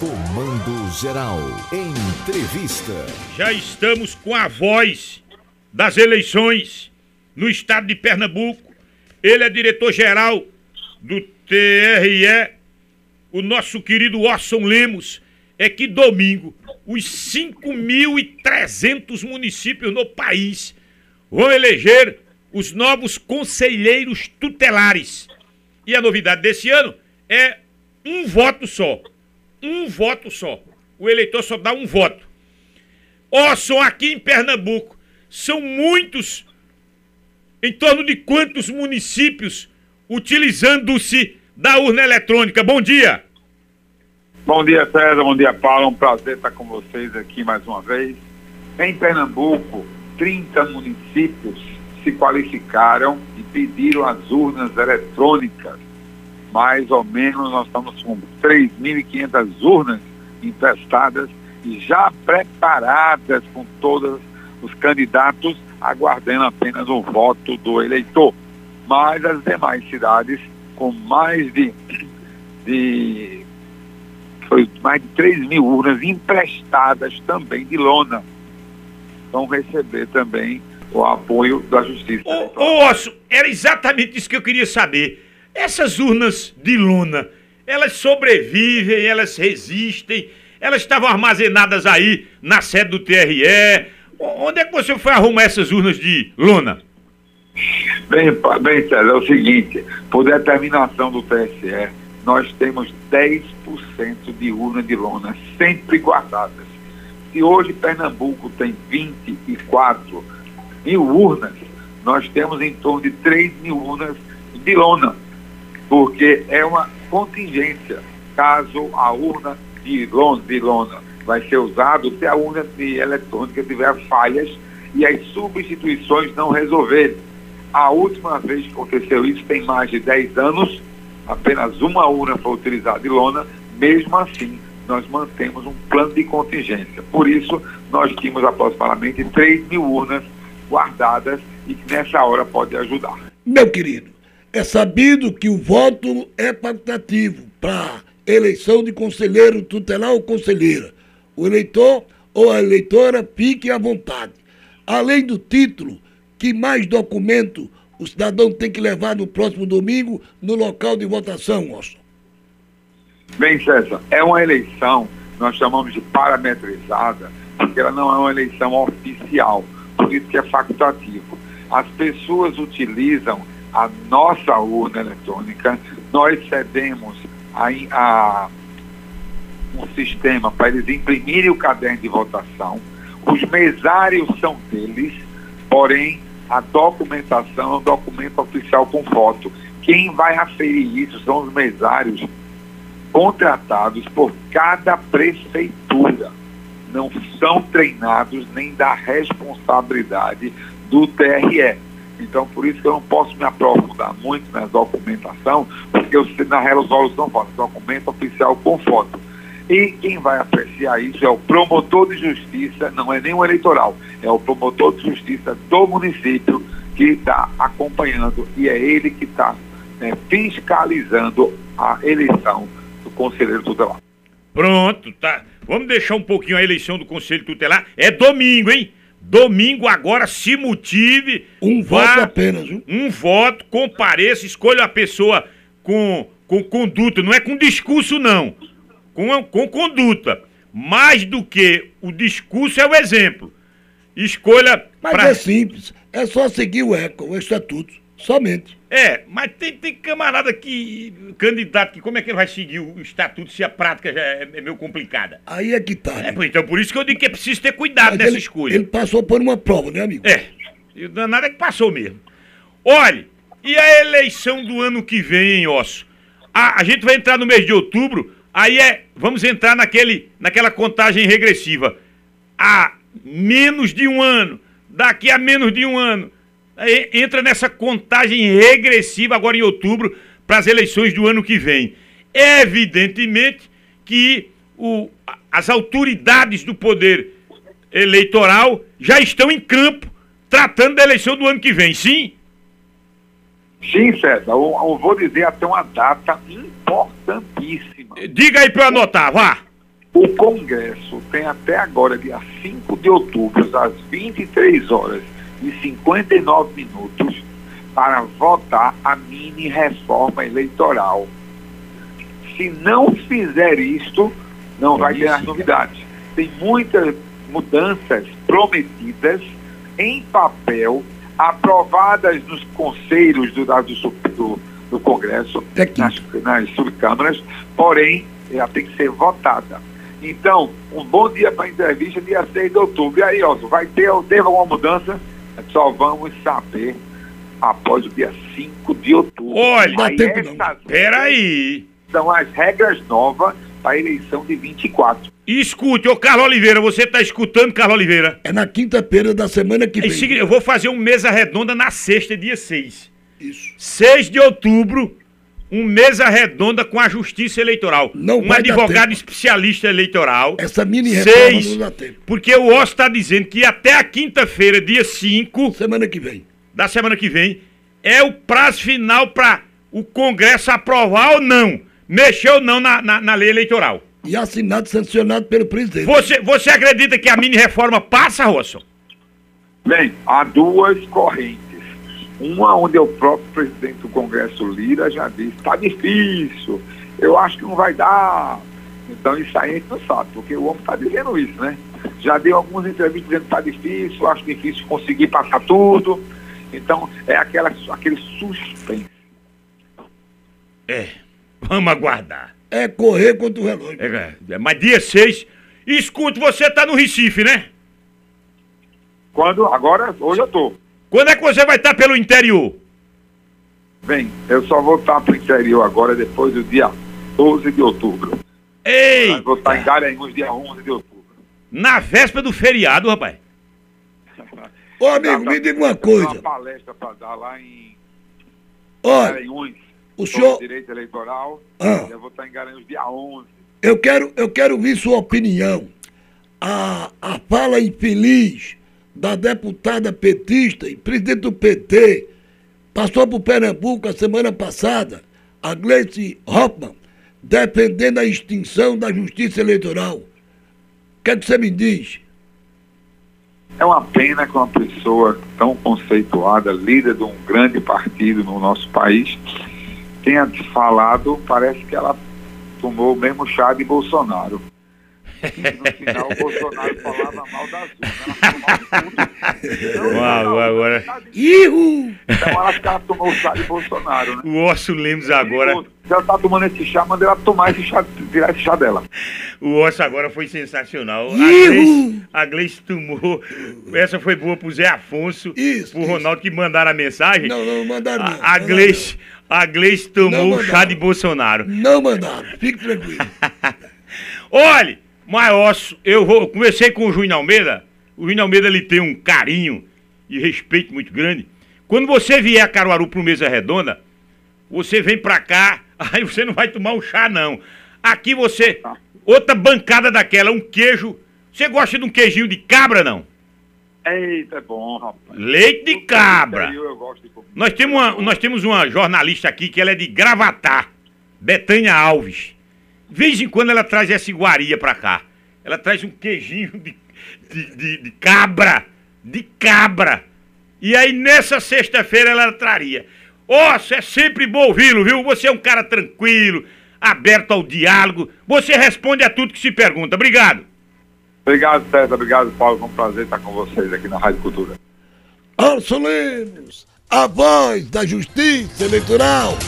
Comando Geral. Entrevista. Já estamos com a voz das eleições no estado de Pernambuco. Ele é diretor-geral do TRE. O nosso querido Orson Lemos. É que domingo os 5.300 municípios no país vão eleger os novos conselheiros tutelares. E a novidade desse ano é um voto só. Um voto só. O eleitor só dá um voto. Orson, aqui em Pernambuco, são muitos, em torno de quantos municípios utilizando-se da urna eletrônica? Bom dia. Bom dia, César. Bom dia, Paulo. É um prazer estar com vocês aqui mais uma vez. Em Pernambuco, 30 municípios se qualificaram e pediram as urnas eletrônicas. Mais ou menos, nós estamos com 3.500 urnas emprestadas e já preparadas com todos os candidatos, aguardando apenas o voto do eleitor. Mas as demais cidades, com mais de, de foi mais de 3 mil urnas emprestadas também de lona, vão receber também o apoio da justiça. Ô, ô Osso, era exatamente isso que eu queria saber. Essas urnas de luna, elas sobrevivem, elas resistem, elas estavam armazenadas aí na sede do TRE. Onde é que você foi arrumar essas urnas de luna? Bem, bem, César, é o seguinte, por determinação do TSE, nós temos 10% de urna de lona sempre guardadas. Se hoje Pernambuco tem 24 mil urnas, nós temos em torno de 3 mil urnas de lona, porque é uma contingência. Caso a urna de lona, de lona vai ser usada, se a urna de eletrônica tiver falhas e as substituições não resolverem. A última vez que aconteceu isso tem mais de 10 anos, apenas uma urna foi utilizada de lona, mesmo assim nós mantemos um plano de contingência. Por isso, nós tínhamos aproximadamente 3 mil urnas guardadas e que nessa hora pode ajudar. Meu querido, é sabido que o voto é facultativo para eleição de conselheiro tutelar ou conselheira. O eleitor ou a eleitora fique à vontade. Além do título, que mais documento o cidadão tem que levar no próximo domingo no local de votação, Orson? Bem, César, é uma eleição, nós chamamos de parametrizada, porque ela não é uma eleição oficial por isso que é facultativo. As pessoas utilizam a nossa urna eletrônica, nós cedemos a, a um sistema para eles imprimirem o caderno de votação, os mesários são deles, porém a documentação é um documento oficial com foto. Quem vai aferir isso são os mesários contratados por cada prefeitura não são treinados nem da responsabilidade do TRE. Então, por isso que eu não posso me aprofundar muito na documentação, porque eu, na resolução fala documento oficial com foto. E quem vai apreciar isso é o promotor de justiça, não é nem o eleitoral, é o promotor de justiça do município que está acompanhando e é ele que está né, fiscalizando a eleição do conselheiro tutelar. Pronto, tá. Vamos deixar um pouquinho a eleição do Conselho Tutelar. É domingo, hein? Domingo agora se motive. Um vá, voto apenas, viu? Um voto, compareça, escolha a pessoa com, com conduta. Não é com discurso, não. Com, com conduta. Mais do que o discurso é o exemplo. Escolha. Mas pra... é simples. É só seguir o ECO, o estatuto. Somente. É, mas tem, tem camarada que, candidato, que como é que ele vai seguir o estatuto se a prática já é, é meio complicada? Aí é que tá. Né? É, então por isso que eu digo que é preciso ter cuidado mas nessa ele, escolha. Ele passou por uma prova, né, amigo? É, e o danado é que passou mesmo. Olha, e a eleição do ano que vem, hein, Osso? A, a gente vai entrar no mês de outubro, aí é, vamos entrar naquele, naquela contagem regressiva. Há menos de um ano, daqui a menos de um ano entra nessa contagem regressiva agora em outubro para as eleições do ano que vem. Evidentemente que o, as autoridades do poder eleitoral já estão em campo tratando da eleição do ano que vem, sim? Sim, César. Eu, eu vou dizer até uma data importantíssima. Diga aí para eu anotar, vá. O Congresso tem até agora, dia 5 de outubro, às 23 horas e 59 minutos, para votar a mini reforma eleitoral. Se não fizer isto, não vai ter as novidades. Tem muitas mudanças prometidas em papel, aprovadas nos conselhos do, do, do, do Congresso, nas, nas subcâmaras, porém, ela tem que ser votada. Então, um bom dia para a entrevista, dia 6 de outubro. E aí, Osmo, vai ter, teve alguma mudança? Só vamos saber após o dia 5 de outubro. Olha, peraí. São as regras novas para a eleição de 24. Escute, ô Carlos Oliveira, você está escutando, Carlos Oliveira? É na quinta-feira da semana que vem. Eu vou fazer um mesa redonda na sexta, dia 6. Isso. 6 de outubro, um mesa redonda com a Justiça Eleitoral. Não um advogado especialista eleitoral. Essa mini reforma seis, não dá tempo. Porque o Osso está dizendo que até a quinta-feira, dia 5. Semana que vem. Da semana que vem, é o prazo final para o Congresso aprovar ou não. Mexer ou não na, na, na lei eleitoral. E assinado, sancionado pelo presidente. Você, você acredita que a mini reforma passa, Rosson? Bem, há duas correntes. Uma onde o próprio presidente do Congresso Lira já disse, está difícil, eu acho que não vai dar. Então isso aí a gente não sabe, porque o homem está dizendo isso, né? Já deu algumas entrevistas dizendo que está difícil, acho difícil conseguir passar tudo. Então é aquela, aquele suspense. É, vamos aguardar. É correr contra o relógio. É, é, mas dia 6. Escute, você está no Recife, né? Quando? Agora, hoje eu tô. Quando é que você vai estar pelo interior? Bem, eu só vou estar pro interior agora depois do dia 12 de outubro. Ei! Vou estar em Garanhuns dia 11 de outubro. Na véspera do feriado, rapaz. Ô amigo, me diga uma coisa. uma palestra para dar lá em Olha, Garanhuns. o senhor... direito eleitoral. Ah. Eu vou estar em Garanhuns dia 11. Eu quero, eu quero ouvir sua opinião. A, a fala infeliz da deputada petista e presidente do PT passou por Pernambuco a semana passada, a Gleice Hoffmann, defendendo a extinção da justiça eleitoral. O que, é que você me diz? É uma pena que uma pessoa tão conceituada, líder de um grande partido no nosso país, tenha falado, parece que ela tomou o mesmo chá de Bolsonaro. No final o Bolsonaro falava mal da Zuna. Ela Uau, agora. Ihu! Então ela ficava tomou o chá de Bolsonaro, né? O Osso Lemos agora. Se ela tá tomando esse chá, manda ela tomar esse chá, virar esse chá dela. O Osso agora foi sensacional. A Ihu! Gleice, a Gleice tomou. Essa foi boa pro Zé Afonso. Isso, Pro isso. Ronaldo que mandaram a mensagem. Não, não mandaram não. A, a mandaram Gleice, a Gleice tomou o chá de Bolsonaro. Não mandaram, fique tranquilo. Olha, mas eu vou. eu Conversei com o Júnior Almeida. O Júnior Almeida ele tem um carinho e respeito muito grande. Quando você vier a Caruaru pro Mesa Redonda, você vem pra cá, aí você não vai tomar um chá, não. Aqui você. Outra bancada daquela, um queijo. Você gosta de um queijinho de cabra, não? Eita, é bom, rapaz. Leite de cabra. Nós temos, uma, nós temos uma jornalista aqui que ela é de Gravatá, Betânia Alves. De vez em quando ela traz essa iguaria pra cá. Ela traz um queijinho de, de, de- de cabra. De cabra. E aí nessa sexta-feira ela traria. Nossa, é sempre bom ouvi-lo, viu? Você é um cara tranquilo, aberto ao diálogo. Você responde a tudo que se pergunta. Obrigado. Obrigado, César. Obrigado, Paulo. Foi um prazer estar com vocês aqui na Rádio Cultura. Orson Lemos, a voz da justiça eleitoral.